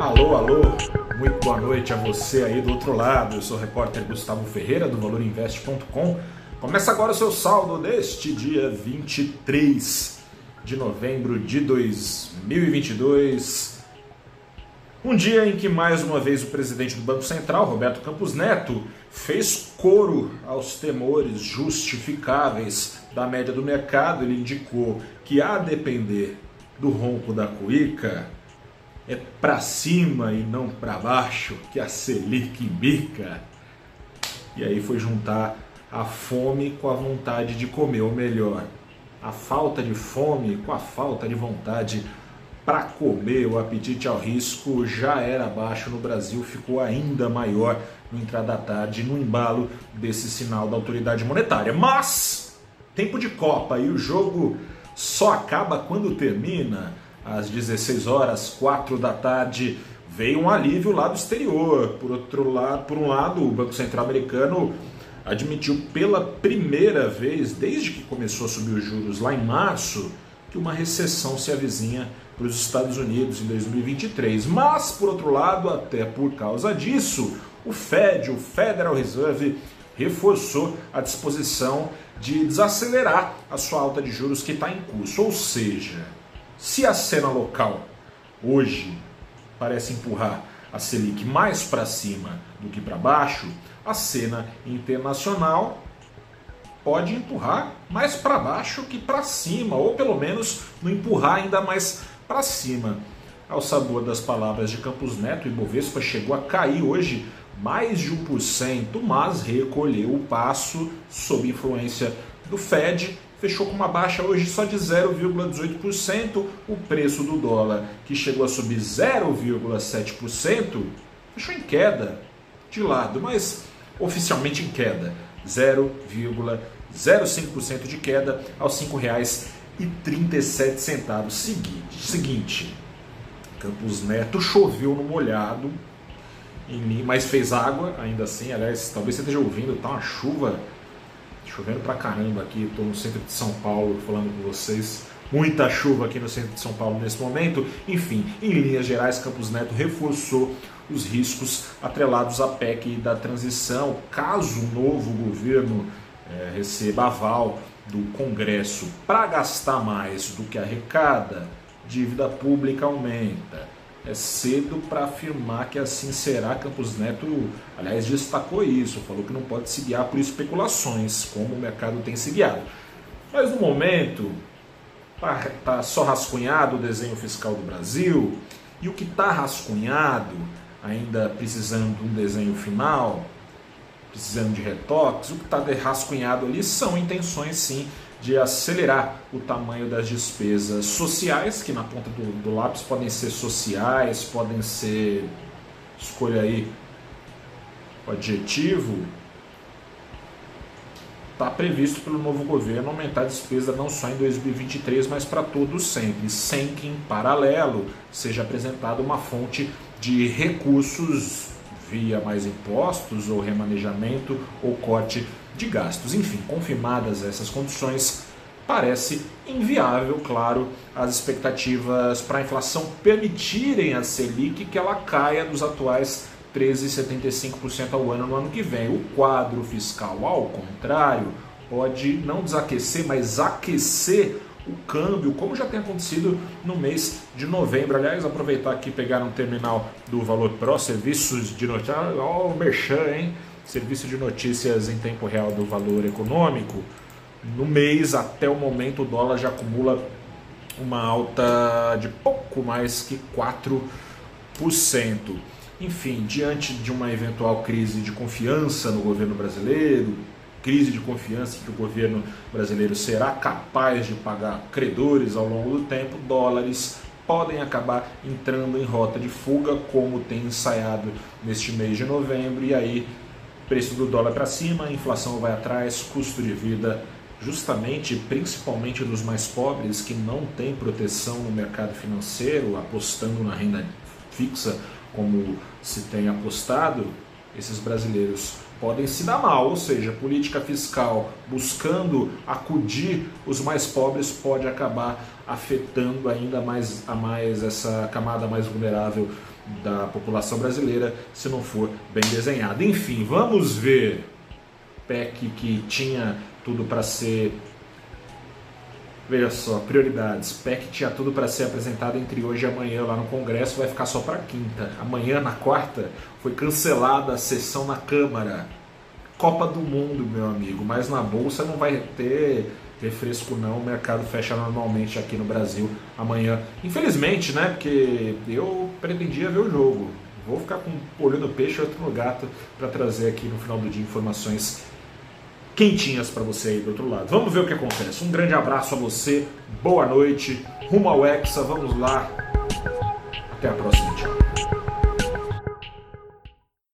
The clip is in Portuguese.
Alô, alô, muito boa noite a você aí do outro lado. Eu sou o repórter Gustavo Ferreira do ValorInvest.com. Começa agora o seu saldo deste dia 23 de novembro de 2022. Um dia em que mais uma vez o presidente do Banco Central, Roberto Campos Neto, fez coro aos temores justificáveis da média do mercado. Ele indicou que, a depender do ronco da cuíca, é para cima e não para baixo que a Selic bica. E aí foi juntar a fome com a vontade de comer, ou melhor, a falta de fome com a falta de vontade para comer, o apetite ao risco já era baixo no Brasil, ficou ainda maior no entrar da tarde, no embalo desse sinal da autoridade monetária. Mas, tempo de Copa e o jogo só acaba quando termina. Às 16 horas, 4 da tarde, veio um alívio lá do exterior. Por outro lado, por um lado, o Banco Central americano admitiu pela primeira vez, desde que começou a subir os juros lá em março, que uma recessão se avizinha para os Estados Unidos em 2023. Mas, por outro lado, até por causa disso, o Fed, o Federal Reserve, reforçou a disposição de desacelerar a sua alta de juros que está em curso. Ou seja, se a cena local hoje parece empurrar a Selic mais para cima do que para baixo, a cena internacional pode empurrar mais para baixo que para cima, ou pelo menos não empurrar ainda mais para cima. Ao sabor das palavras de Campos Neto, o Ibovespa chegou a cair hoje mais de 1%, mas recolheu o passo sob influência do Fed, fechou com uma baixa hoje só de 0,18%, o preço do dólar, que chegou a subir 0,7%, fechou em queda de lado, mas oficialmente em queda, 0,05% de queda aos R$ 5,37. Seguinte, seguinte, Campos Neto choveu no molhado, mas fez água ainda assim. Aliás, talvez você esteja ouvindo, tá uma chuva, chovendo pra caramba aqui. Estou no centro de São Paulo falando com vocês. Muita chuva aqui no centro de São Paulo nesse momento. Enfim, em linhas gerais, Campos Neto reforçou os riscos atrelados à PEC da transição, caso o novo governo é, receba aval do Congresso para gastar mais do que arrecada, dívida pública aumenta é cedo para afirmar que assim será. Campos Neto, aliás, destacou isso, falou que não pode se guiar por especulações, como o mercado tem se guiado. Mas no momento, está tá só rascunhado o desenho fiscal do Brasil, e o que está rascunhado, ainda precisando de um desenho final, precisando de retoques, o que está rascunhado ali são intenções sim de acelerar o tamanho das despesas sociais, que na ponta do, do lápis podem ser sociais, podem ser, escolha aí o adjetivo, está previsto pelo novo governo aumentar a despesa não só em 2023, mas para todos sempre, sem que em paralelo seja apresentada uma fonte de recursos via mais impostos ou remanejamento ou corte de gastos. Enfim, confirmadas essas condições, parece inviável, claro, as expectativas para a inflação permitirem a Selic que ela caia dos atuais 13,75% ao ano no ano que vem. O quadro fiscal, ao contrário, pode não desaquecer, mas aquecer o câmbio, como já tem acontecido no mês de novembro. Aliás, aproveitar aqui pegar um terminal do Valor Pro, serviços de notícia, ó, o Merchan, hein? Serviço de notícias em tempo real do valor econômico, no mês até o momento o dólar já acumula uma alta de pouco mais que 4%. Enfim, diante de uma eventual crise de confiança no governo brasileiro, crise de confiança que o governo brasileiro será capaz de pagar credores ao longo do tempo, dólares podem acabar entrando em rota de fuga, como tem ensaiado neste mês de novembro, e aí preço do dólar para cima, inflação vai atrás, custo de vida justamente, principalmente dos mais pobres que não têm proteção no mercado financeiro, apostando na renda fixa como se tem apostado, esses brasileiros podem se dar mal, ou seja, política fiscal buscando acudir os mais pobres pode acabar afetando ainda mais a mais essa camada mais vulnerável da população brasileira se não for bem desenhada. Enfim, vamos ver PEC que tinha tudo para ser Veja só, prioridades. PEC tinha tudo para ser apresentado entre hoje e amanhã lá no Congresso, vai ficar só para quinta. Amanhã, na quarta, foi cancelada a sessão na Câmara. Copa do Mundo, meu amigo, mas na Bolsa não vai ter refresco não, o mercado fecha normalmente aqui no Brasil amanhã. Infelizmente, né, porque eu pretendia ver o jogo. Vou ficar com um olho no peixe e outro no gato para trazer aqui no final do dia informações quentinhas para você aí do outro lado. Vamos ver o que acontece. Um grande abraço a você, boa noite, rumo ao Hexa, vamos lá. Até a próxima, tchau.